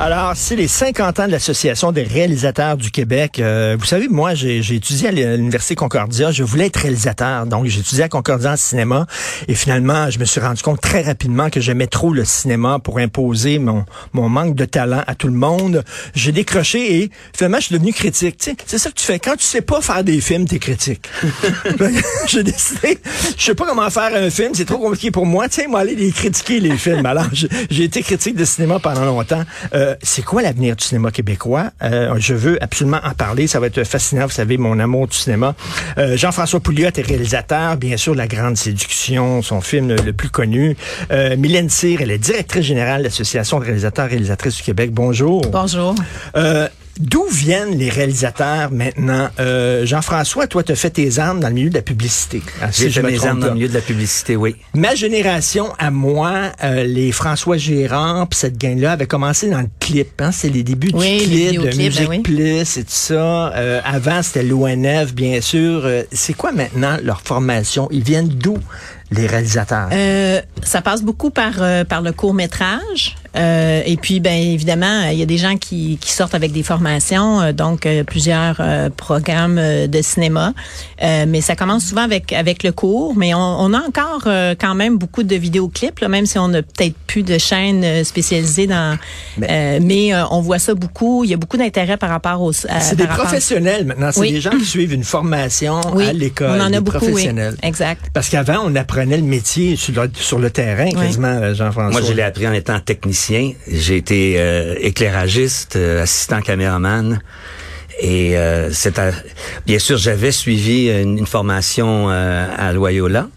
Alors, c'est les 50 ans de l'Association des réalisateurs du Québec. Euh, vous savez, moi, j'ai étudié à l'Université Concordia. Je voulais être réalisateur. Donc, j'ai étudié à Concordia en cinéma. Et finalement, je me suis rendu compte très rapidement que j'aimais trop le cinéma pour imposer mon, mon manque de talent à tout le monde. J'ai décroché et finalement, je suis devenu critique. C'est ça que tu fais. Quand tu sais pas faire des films, t'es critique. j'ai décidé, je sais pas comment faire un film. C'est trop compliqué pour moi. Sais, moi, aller les critiquer, les films. Alors, j'ai été critique de cinéma pendant longtemps. Euh, euh, c'est quoi l'avenir du cinéma québécois? Euh, je veux absolument en parler. Ça va être fascinant. Vous savez, mon amour du cinéma. Euh, Jean-François Pouliot est réalisateur, bien sûr, La Grande Séduction, son film le, plus connu. Mylène Cyr, elle est directrice générale de l'Association de réalisateurs et réalisatrices du Québec. Bonjour. Bonjour. D'où viennent les réalisateurs maintenant? Euh, Jean-François, toi, tu as fait tes armes dans le milieu de la publicité. Ah, J'ai fait mes armes dans le milieu de la publicité, oui. Ma génération, à moi, euh, les François Gérard, puis cette gang-là, avait commencé dans le clip. Hein? C'est les débuts du clip, de Musique ben Plus et tout ça. Euh, avant, c'était l'ONF, bien sûr. C'est quoi maintenant leur formation? Ils viennent d'où? Les réalisateurs? Euh, ça passe beaucoup par euh, par le court métrage. Euh, et puis, ben évidemment, il y a des gens qui, qui sortent avec des formations, donc plusieurs programmes de cinéma. mais ça commence souvent avec avec le cours. Mais on, on a encore quand même beaucoup de vidéoclips, là, même si on n'a peut-être plus de chaînes spécialisées dans. Mais on voit ça beaucoup. Il y a beaucoup d'intérêt par rapport aux. C'est des professionnels maintenant. C'est des gens qui suivent une formation à l'école. On en a beaucoup. Professionnels. Exact. Parce qu'avant, on apprenait apprenait le métier sur le, sur le terrain, quasiment, euh, Jean-François. Moi, je l'ai appris en étant technicien. J'ai été euh, éclairagiste, euh, assistant caméraman. Et euh, c'est bien sûr, j'avais suivi une, formation à Loyola.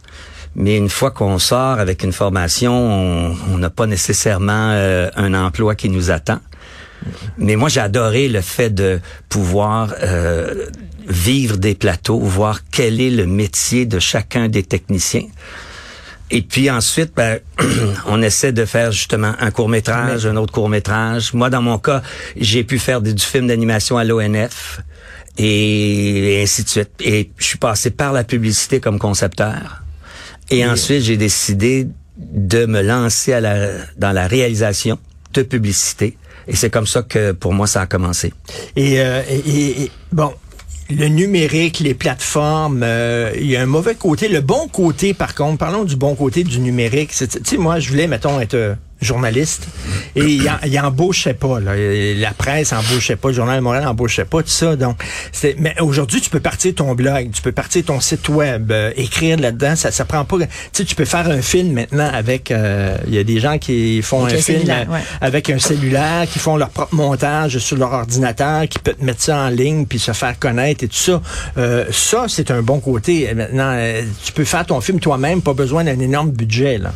Mais une fois qu'on sort avec une formation, on n'a pas nécessairement un emploi qui nous attend. Mais moi, j'ai adoré le fait de pouvoir euh, vivre des plateaux, voir quel est le métier de chacun des techniciens. Et puis ensuite, ben, on essaie de faire justement un court métrage, un autre court métrage. Moi, dans mon cas, j'ai pu faire du film d'animation à l'ONF et, ainsi de suite. Et je suis passé par la publicité comme concepteur. Et ensuite, j'ai décidé de me lancer à la, dans la réalisation de publicité. Et c'est comme ça que pour moi ça a commencé. Et, euh, et, et bon, le numérique, les plateformes, euh, il y a un mauvais côté. Le bon côté, par contre, parlons du bon côté du numérique. Tu sais, moi, je voulais, mettons, être euh, journaliste. Et il, il embauchait pas là. la presse embauchait pas le journal de Montréal embauchait pas tout ça. Donc mais aujourd'hui tu peux partir ton blog tu peux partir ton site web euh, écrire là-dedans ça ça prend pas tu sais tu peux faire un film maintenant avec euh, il y a des gens qui font un film avec un cellulaire qui font leur propre montage sur leur ordinateur qui peut te mettre ça en ligne puis se faire connaître et tout ça. Euh, ça c'est un bon côté. Maintenant tu peux faire ton film toi-même pas besoin d'un énorme budget là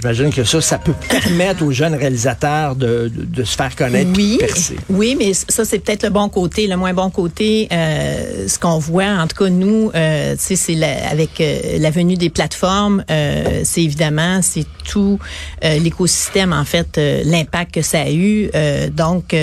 J'imagine que ça, ça peut permettre aux jeunes réalisateurs de, de, se faire connaître. Oui, percer. oui, mais ça c'est peut-être le bon côté. Le moins bon côté, euh, ce qu'on voit, en tout cas nous, euh, c'est avec euh, la venue des plateformes, euh, c'est évidemment c'est tout euh, l'écosystème en fait, l'impact que ça a eu. donc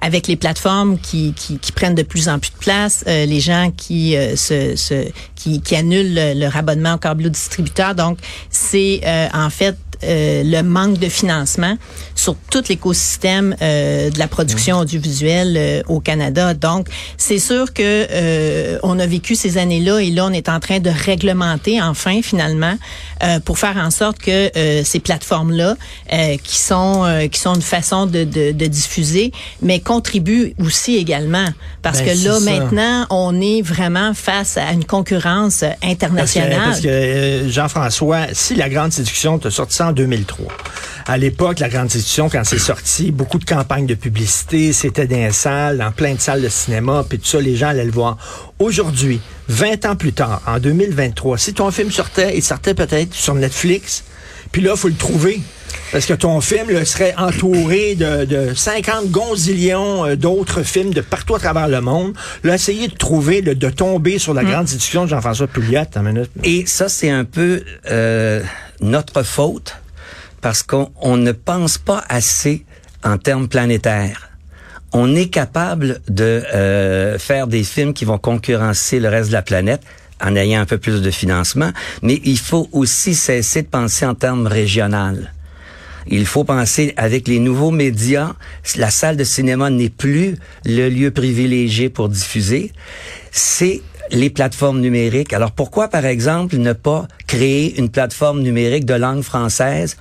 avec les plateformes qui, qui, qui, prennent de plus en plus de place, les gens qui se, se qui, qui annulent leur abonnement au câble distributeur. Donc c'est en fait euh, le manque de financement sur tout l'écosystème euh, de la production audiovisuelle euh, au Canada. Donc, c'est sûr que on a vécu ces années-là et là, on est en train de réglementer enfin finalement pour faire en sorte que ces plateformes-là, qui sont qui sont une façon de, de, de, diffuser, mais contribuent aussi également parce ben, que là maintenant, on est vraiment face à une concurrence internationale. Parce que, Jean-François, si la grande séduction te sorti ça en 2003. À l'époque, la grande institution, quand c'est sorti, beaucoup de campagnes de publicité, c'était dans les salles, dans plein de salles de cinéma, puis tout ça, les gens allaient le voir. Aujourd'hui, 20 ans plus tard, en 2023, si ton film sortait, il sortait peut-être sur Netflix, puis là, il faut le trouver. Parce que ton film serait entouré de, 50 gonzillions euh, d'autres films de partout à travers le monde. Là, essayer de trouver, de, tomber sur la mm. grande institution de Jean-François Pouliot. minute. Et ça, c'est un peu euh, notre faute parce qu'on ne pense pas assez en termes planétaires. On est capable de euh, faire des films qui vont concurrencer le reste de la planète en ayant un peu plus de financement, mais il faut aussi cesser de penser en termes régional. Il faut penser avec les nouveaux médias, la salle de cinéma n'est plus le lieu privilégié pour diffuser, c'est les plateformes numériques. Alors pourquoi, par exemple, ne pas créer une plateforme numérique de langue française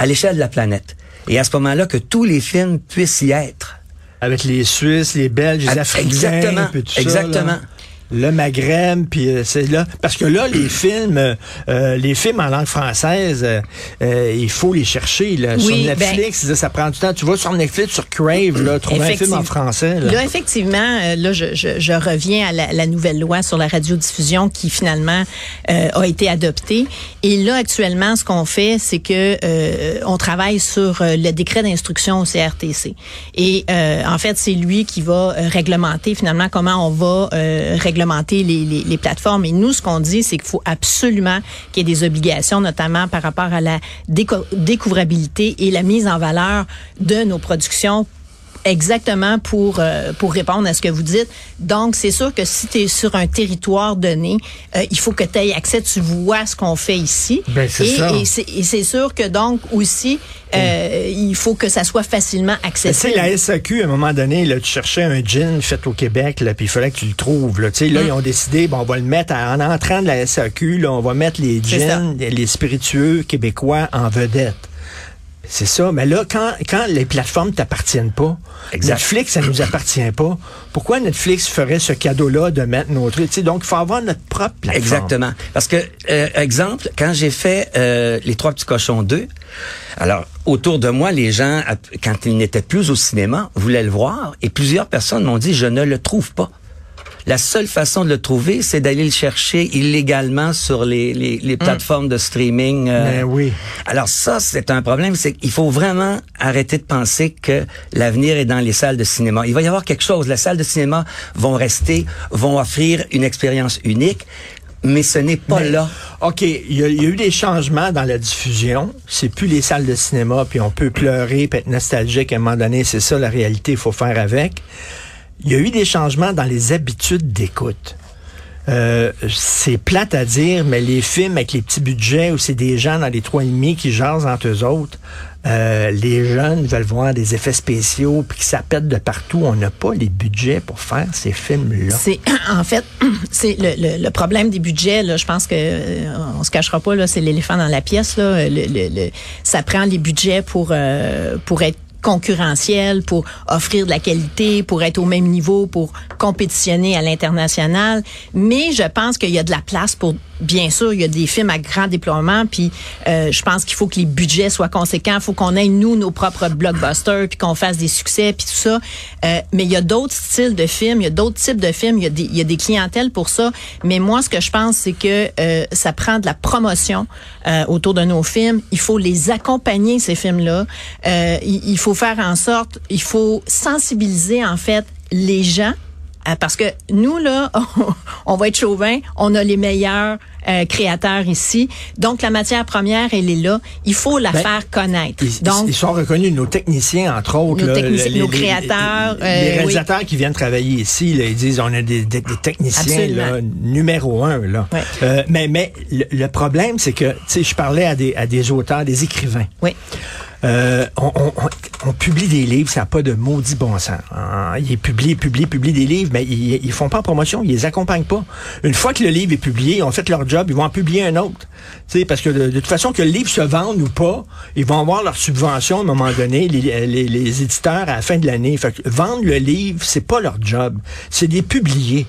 à l'échelle de la planète? Et à ce moment-là, que tous les films puissent y être. Avec les Suisses, les Belges, les Africains, exactement, tout exactement. Le Maghreb, puis euh, c'est là parce que là les films, euh, les films en langue française, euh, euh, il faut les chercher là sur Netflix, ça, ça prend du temps. Tu vas sur Netflix, sur Crave, là, trouver un film en français. Là. Là, effectivement, euh, là, je, je, je reviens à la, la nouvelle loi sur la radiodiffusion qui finalement euh, a été adoptée. Et là, actuellement, ce qu'on fait, c'est que euh, on travaille sur euh, le décret d'instruction au CRTC. Et euh, en fait, c'est lui qui va euh, réglementer finalement comment on va euh, plateformes. Et nous, ce qu'on dit, c'est qu'il faut absolument qu'il y ait des obligations, notamment par rapport à la déco- découvrabilité et la mise en valeur de nos productions Exactement pour euh, pour répondre à ce que vous dites. Donc c'est sûr que si tu es sur un territoire donné, euh, il faut que tu aies accès, tu vois ce qu'on fait ici. Ben, c'est et, c'est sûr que donc aussi euh, il faut que ça soit facilement Mais Tu sais, accessible. la SAQ, à un moment donné, là, tu cherchais un gin fait au Québec, là, puis il fallait que tu le trouves. Là, Tu sais, Mm. là ils ont décidé, bon, on va le mettre à- en entrant de la SAQ, là, on va mettre les gins, les spiritueux québécois en vedette. C'est ça. Mais là, quand, quand les plateformes t'appartiennent pas, Exact. Netflix, ça nous appartient pas. Pourquoi Netflix ferait ce cadeau-là de mettre nos trucs? Donc, il faut avoir notre propre plateforme. Exactement. Parce que, euh, exemple, quand j'ai fait euh, Les Trois Petits Cochons 2, alors, autour de moi, les gens, quand ils n'étaient plus au cinéma, voulaient le voir, et plusieurs personnes m'ont dit, je ne le trouve pas. La seule façon de le trouver, c'est d'aller le chercher illégalement sur les, les, les plateformes de streaming. euh. Ben oui. Alors ça, c'est un problème. C'est qu'il faut vraiment arrêter de penser que l'avenir est dans les salles de cinéma. Il va y avoir quelque chose. Les salles de cinéma vont rester, vont offrir une expérience unique, mais ce n'est pas Mais- là. OK, il y, a, il y a eu des changements dans la diffusion. C'est plus les salles de cinéma, puis on peut pleurer, puis être nostalgique à un moment donné. C'est ça la réalité, il faut faire avec. Il y a eu des changements dans les habitudes d'écoute. Euh, c'est plate à dire, mais les films avec les petits budgets où c'est des gens dans les trois et demi qui jasent entre eux autres, euh, les jeunes veulent voir des effets spéciaux puis que ça pète de partout. On n'a pas les budgets pour faire ces films-là. C'est en fait c'est le, problème des budgets je pense que euh, on se cachera pas là, c'est l'éléphant dans la pièce là, ça prend les budgets pour pour être concurrentiel, pour offrir de la qualité, pour être au même niveau, pour compétitionner à l'international. Mais je pense qu'il y a de la place pour, bien sûr, il y a des films à grand déploiement, puis euh, je pense qu'il faut que les budgets soient conséquents, il faut qu'on ait nous nos propres blockbusters, puis qu'on fasse des succès, puis tout ça. Euh, mais il y a d'autres styles de films, il y a d'autres types de films, il y a des, il y a des clientèles pour ça. Mais moi, ce que je pense, c'est que euh, ça prend de la promotion euh, autour de nos films. Il faut les accompagner ces films-là. Euh, il, il faire en sorte, il faut sensibiliser en fait les gens euh, parce que nous, là, on va être chauvin, on a les meilleurs euh, créateurs ici. Donc, la matière première, elle est là. Il faut la Ben, faire connaître. Ils, Donc, ils sont reconnus, nos techniciens, entre autres. Nos là, techniciens, nos créateurs, Les, euh, réalisateurs qui viennent travailler ici, là, ils disent on a des, des- des techniciens là, numéro un. Là. Euh, mais mais le, le problème, c'est que tu sais, je parlais à des, à des auteurs, des écrivains. oui. Euh, on, on- on- on publie des livres, ça n'a pas de maudit bon sens. Ah, ils publient, publient, publient des livres, mais ils, ils font pas en promotion, ils les accompagnent pas. Une fois que le livre est publié, ils ont fait leur ils vont en publier un autre. Tu sais, parce que de, toute façon, que le livre se vende ou pas, ils vont avoir leur subvention à un moment donné, les, éditeurs à la fin de l'année. Fait vendre le livre, c'est pas leur job, c'est les publier.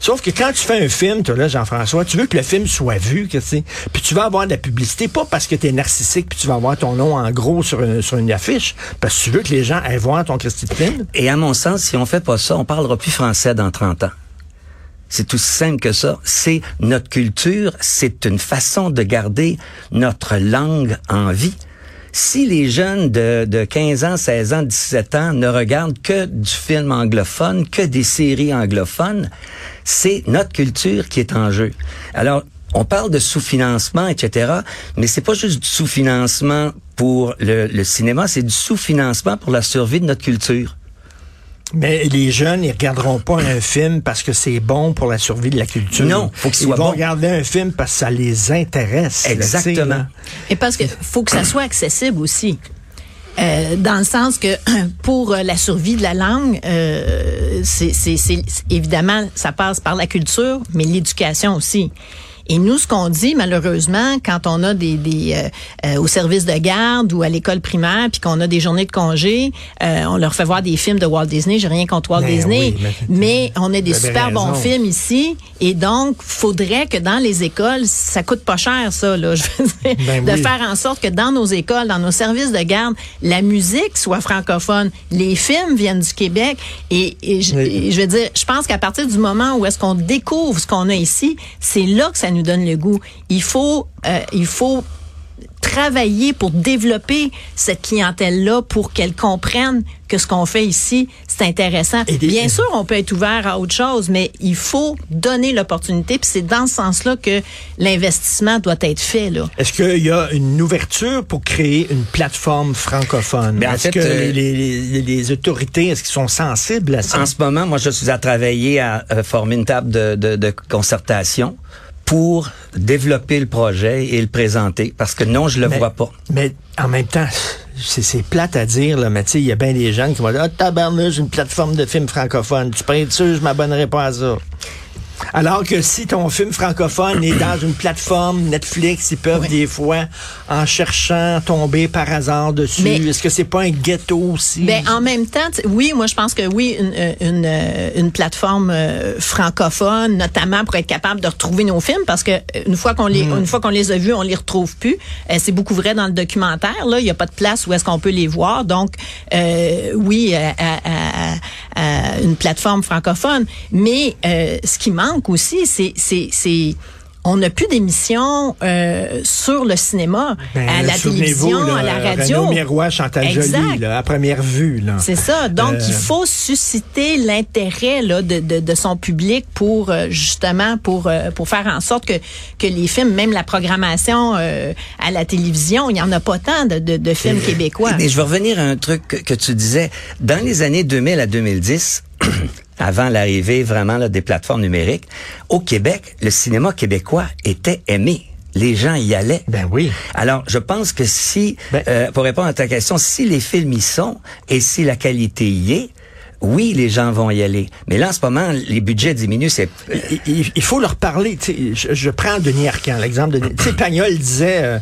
Sauf que quand tu fais un film, toi là, Jean-François, tu veux que le film soit vu, que, tu puis tu vas avoir de la publicité, pas parce que tu es narcissique, puis tu vas avoir ton nom en gros sur, une- sur une affiche, parce que tu veux que les gens aillent voir ton Christy de film. Et à mon sens, si on fait pas ça, on parlera plus français dans 30 ans. C'est tout simple que ça. C'est notre culture, c'est une façon de garder notre langue en vie. Si les jeunes de, de 15 ans, 16 ans, 17 ans ne regardent que du film anglophone, que des séries anglophones, c'est notre culture qui est en jeu. Alors, on parle de sous-financement, etc., mais c'est pas juste du sous-financement pour le cinéma, c'est du sous-financement pour la survie de notre culture. Mais les jeunes, ils regarderont pas un film parce que c'est bon pour la survie de la culture. Non, faut qu'il soit Ils vont bon. regarder un film parce que ça les intéresse. Exactement. là. Et parce que faut que ça soit accessible aussi. Euh, dans le sens que pour euh, la survie de la langue, euh, c'est- évidemment ça passe par la culture, mais l'éducation aussi. Et nous, ce qu'on dit malheureusement, quand on a des, des euh, euh, au service de garde ou à l'école primaire, puis qu'on a des journées de congé, euh, on leur fait voir des films de Walt Disney. J'ai rien contre Walt Ben Disney, oui, mais- mais on a des super bons films ici, et donc faudrait que dans les écoles, ça coûte pas cher ça, là, je veux dire, Ben de oui. faire en sorte que dans nos écoles, dans nos services de garde, la musique soit francophone, les films viennent du Québec, et, et je, Oui. et je veux dire, je pense qu'à partir du moment où est-ce qu'on découvre ce qu'on a ici, c'est là que ça nous donne le goût. Il faut, euh, il faut travailler pour développer cette clientèle-là pour qu'elle comprenne que ce qu'on fait ici, c'est intéressant. Des- Bien sûr, on peut être ouvert à autre chose, mais il faut donner l'opportunité. Puis c'est dans ce sens-là que l'investissement doit être fait. Là. Est-ce qu'il y a une ouverture pour créer une plateforme francophone? Ben, en est-ce fait, que euh, les, les- les autorités, est-ce qu'ils sont sensibles à ça? En ce moment, moi, je suis à travailler à, euh, former une table de, de, de concertation pour développer le projet et le présenter, parce que non, je le Mais- vois pas. Mais en même temps, c'est c'est plate à dire, là, mais tu sais, il y a bien des gens qui vont dire Ah, tabarnouche, une plateforme de films francophones. Tu être sûr, je m'abonnerai pas à ça. Alors que si ton film francophone est dans une plateforme Netflix, ils peuvent Oui. des fois, en cherchant, tomber par hasard dessus. Est-ce que c'est pas un ghetto aussi? Ben, en même temps, oui, moi, je pense que oui, une, euh, une, euh, une plateforme euh, francophone, notamment pour être capable de retrouver nos films, parce que euh, une fois qu'on les, une fois qu'on les a vus, on les retrouve plus. Euh, c'est beaucoup vrai dans le documentaire. Là, il y a pas de place où est-ce qu'on peut les voir. Donc, euh, oui, à, à- à- à une plateforme francophone. Mais ce qui manque aussi, c'est, c'est, c'est on n'a plus d'émissions euh, sur le cinéma, Ben, à la télévision, là, à la radio. Renaud Miroir, Chantal Exact. Là, à première vue. C'est ça. Donc, Euh, il faut susciter l'intérêt de, de, de son public pour euh, justement pour euh, pour faire en sorte que que les films, même la programmation euh, à la télévision, il y en a pas tant de, de, de films québécois. Mais je veux revenir à un truc que, que tu disais. Dans les années 2000 à 2010, avant l'arrivée vraiment là, des plateformes numériques, au Québec, le cinéma québécois était aimé. Les gens y allaient. Ben oui. Alors, je pense que si, Ben- euh, pour répondre à ta question, si les films y sont et si la qualité y est, oui, les gens vont y aller. Mais là, en ce moment, les budgets diminuent. C'est il, il- il faut leur parler. Je, je prends Denis Arcand, l'exemple de Denis. Pagnol disait euh,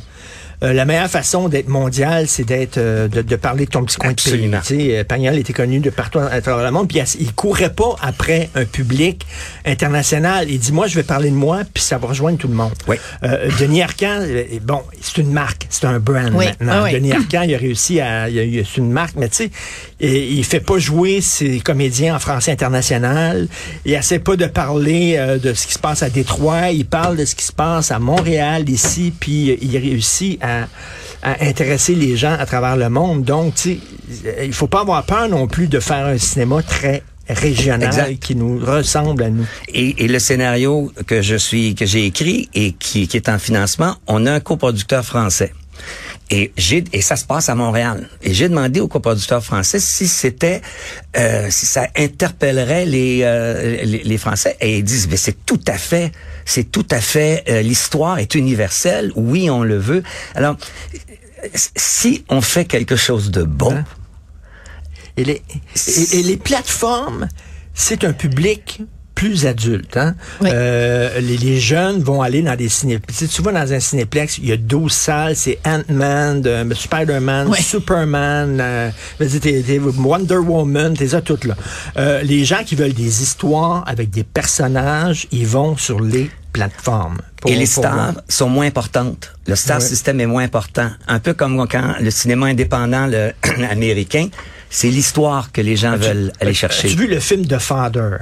euh, la meilleure façon d'être mondial, c'est d'être euh, de, de parler de ton petit coin Absolument. de pays. Tu sais, euh, Pagnol était connu de partout à travers le monde, puis il, courait pas après un public international. Il dit moi, je vais parler de moi, puis ça va rejoindre tout le monde. Oui. Euh, Denis Arcand, euh, bon, c'est une marque, c'est un brand Oui, maintenant. ah oui. Denis Arcand, il a réussi à, c'est une marque, mais tu sais, il, il fait pas jouer ses comédiens en français international. Il essaie pas de parler euh, de ce qui se passe à Détroit. Il parle de ce qui se passe à Montréal ici, puis euh, il réussit à, à intéresser les gens à travers le monde. Donc, il faut pas avoir peur non plus de faire un cinéma très régional Exact. qui nous ressemble à nous. Et, et le scénario que je suis, que j'ai écrit et qui, qui est en financement, on a un coproducteur français. Et j'ai et ça se passe à Montréal. Et j'ai demandé au coproducteur français si c'était euh, si ça interpellerait les, euh, les les Français. Et ils disent mais c'est tout à fait c'est tout à fait euh, l'histoire est universelle. Oui, on le veut. Alors si on fait quelque chose de bon, Hein? Et les, et, et les plateformes, c'est un public plus adulte. Hein? Oui. Euh, les, les jeunes vont aller dans des cinéplex. Tu vas dans un cinéplex, il y a 12 salles, c'est Ant-Man, de- Spider-Man, Oui. Superman, euh, t'es- t'es Wonder Woman, t'es ça toutes là. Euh, les gens qui veulent des histoires avec des personnages, ils vont sur les plateformes. pour- et les stars sont moins importantes. Le star Ouais. system est moins important. Un peu comme quand le cinéma indépendant le américain, c'est l'histoire que les gens veulent aller chercher. As-tu vu le film The Father?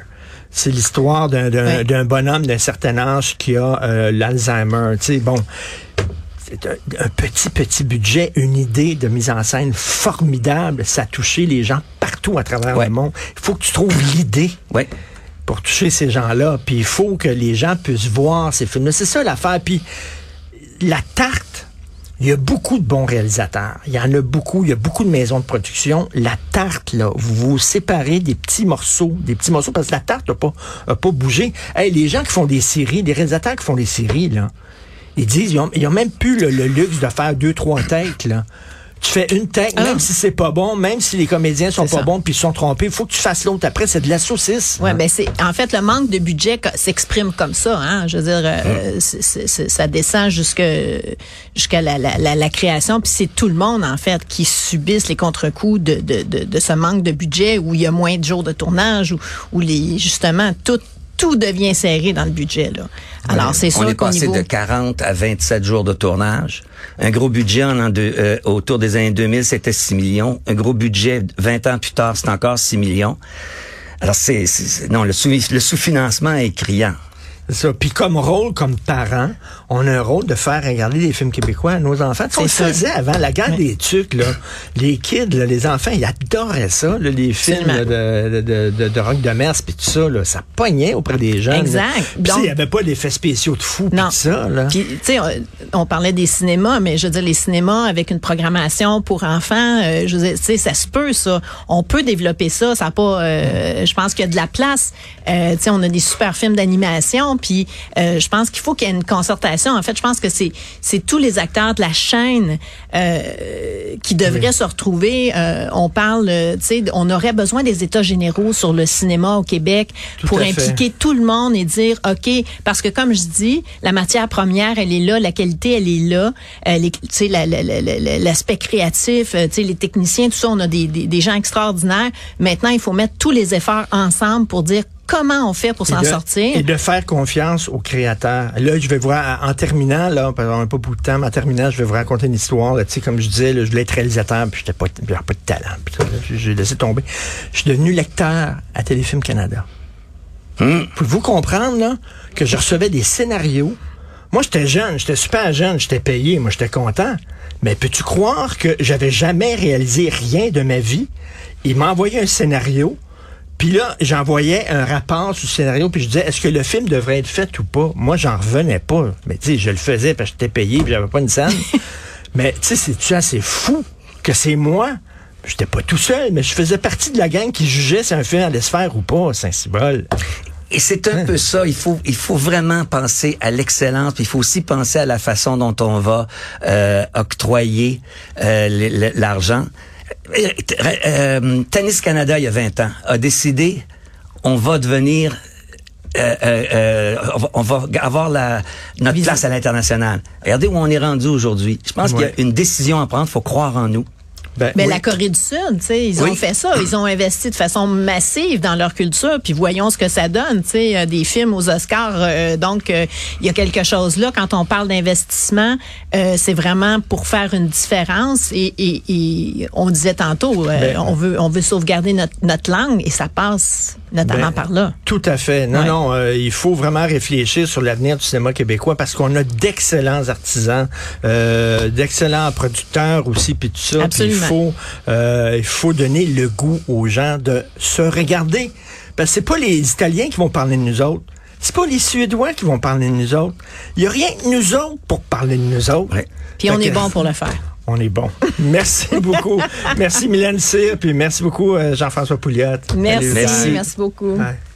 C'est l'histoire d'un Oui. bonhomme d'un certain âge qui a euh, l'Alzheimer. Tu sais, bon, c'est un, un petit, petit budget, une idée de mise en scène formidable. Ça a touché les gens partout à travers Ouais. le monde. Il faut que tu trouves l'idée Ouais. pour toucher ces gens-là. Puis il faut que les gens puissent voir ces films-là. C'est ça l'affaire. Puis la tarte Il y a beaucoup de bons réalisateurs. Il y en a beaucoup. Il y a beaucoup de maisons de production. La tarte, là, vous vous séparez des petits morceaux, des petits morceaux, parce que la tarte n'a pas, a pas bougé. Hey, les gens qui font des séries, les réalisateurs qui font des séries, là, ils disent, ils ont, ils ont même plus le, le luxe de faire deux, trois têtes, là. Tu fais une tête, Ah. même si c'est pas bon, même si les comédiens sont pas ça. bons puis ils sont trompés, il faut que tu fasses l'autre après. C'est de la saucisse. Ouais, hein. ben c'est en fait le manque de budget s'exprime comme ça. Hein? Je veux dire, euh, ça descend jusque jusqu'à la, la, la, la création, puis c'est tout le monde en fait qui subissent les contre-coups de, de, de, de ce manque de budget où il y a moins de jours de tournage, où, où les justement tout tout devient serré dans le budget là. Alors c'est sûr On est passé niveau de 40 à 27 jours de tournage. Un gros budget en, en deux- euh, autour des années 2000, c'était 6 millions. Un gros budget 20 ans plus tard, c'est encore 6 millions. Alors c'est- non le sous le sous-financement est criant. Ça. Puis comme rôle, comme parent, on a un rôle de faire regarder des films québécois à nos enfants. On le faisait avant, la guerre des tucs, là. Les kids, là, les enfants, ils adoraient ça, là, les films là, de, de, de, de rock de mers, puis tout ça, là. Ça pognait auprès des jeunes. Exact. Puis, il n'y avait pas d'effets spéciaux de fou, Non. ça, là. Puis, tu sais, on, on parlait des cinémas, mais je veux dire, les cinémas avec une programmation pour enfants, euh, je veux dire, tu sais, ça se peut, ça. On peut développer ça. Ça a pas, euh, je pense qu'il y a de la place. Euh, tu sais, on a des super films d'animation, puis euh, je pense qu'il faut qu'il y ait une concertation. En fait, je pense que c'est c'est tous les acteurs de la chaîne euh, qui devraient se retrouver. Euh, on parle, tu sais, on aurait besoin des états généraux sur le cinéma au Québec Tout pour fait. impliquer tout le monde et dire OK parce que comme je dis la matière première elle est là la qualité elle est là tu sais la- la- la- la- l'aspect créatif tu sais les techniciens tout ça on a des, des, des gens extraordinaires maintenant il faut mettre tous les efforts ensemble pour dire comment on fait pour s'en sortir? Et de faire confiance aux créateurs. Là, je vais vous, en terminant, là, n'a pas beaucoup de temps, mais en terminant, je vais vous raconter une histoire. Là, tu sais, comme je disais, là, je voulais être réalisateur, puis j'étais pas, j'avais pas de talent. puis tout, là, j'ai- laissé tomber. Je suis devenu lecteur à Téléfilm Canada. Hmm. Pouvez-vous comprendre, là, que je recevais des scénarios? Moi, j'étais jeune, j'étais super jeune, j'étais payé, moi, j'étais content. Mais peux-tu croire que j'avais jamais réalisé rien de ma vie? Il m'a envoyé un scénario, puis là, j'envoyais un rapport sur le scénario, puis je disais, est-ce que le film devrait être fait ou pas? Moi, j'en revenais pas. Mais tu sais, je le faisais parce que j'étais payé, puis j'avais pas une scène. mais tu sais, c'est-tu assez fou que c'est moi? J'étais pas tout seul, mais je faisais partie de la gang qui jugeait si un film allait se faire ou pas, Saint-Cybole. Et c'est un peu ça. Il faut, il faut vraiment penser à l'excellence. Il faut aussi penser à la façon dont on va euh, octroyer euh, l'argent. Euh, Tennis Canada, il y a 20 ans, a décidé on va devenir euh, euh, euh, on va- avoir la, notre place à l'international. Regardez où on est rendu aujourd'hui. Je pense qu'il y a une décision à prendre. Il faut croire en nous. Ben, Mais oui. la Corée du Sud, tu sais, ils Oui. ont fait ça. Ils ont investi de façon massive dans leur culture. Puis voyons ce que ça donne, tu sais, euh, des films aux Oscars. euh, donc, euh, il y a quelque chose là. Quand on parle d'investissement, euh, c'est vraiment pour faire une différence. Et, et, et on disait tantôt, euh, Ben, on veut on veut sauvegarder notre, notre langue et ça passe notamment Ben, par là. Tout à fait. Non, Ouais. non, euh, il faut vraiment réfléchir sur l'avenir du cinéma québécois parce qu'on a d'excellents artisans, euh, d'excellents producteurs aussi, puis tout ça. Absolument. Faut, euh, il faut donner le goût aux gens de se regarder. Parce que c'est pas les Italiens qui vont parler de nous autres. C'est pas les Suédois qui vont parler de nous autres. Il y a rien que nous autres pour parler de nous autres. Ouais. Puis Fait on est bon pour le faire. On est bon. Merci beaucoup. merci Mylène Cyr, puis merci beaucoup euh, Jean-François Pouliot. Merci, Allez, merci, beaucoup. Bye.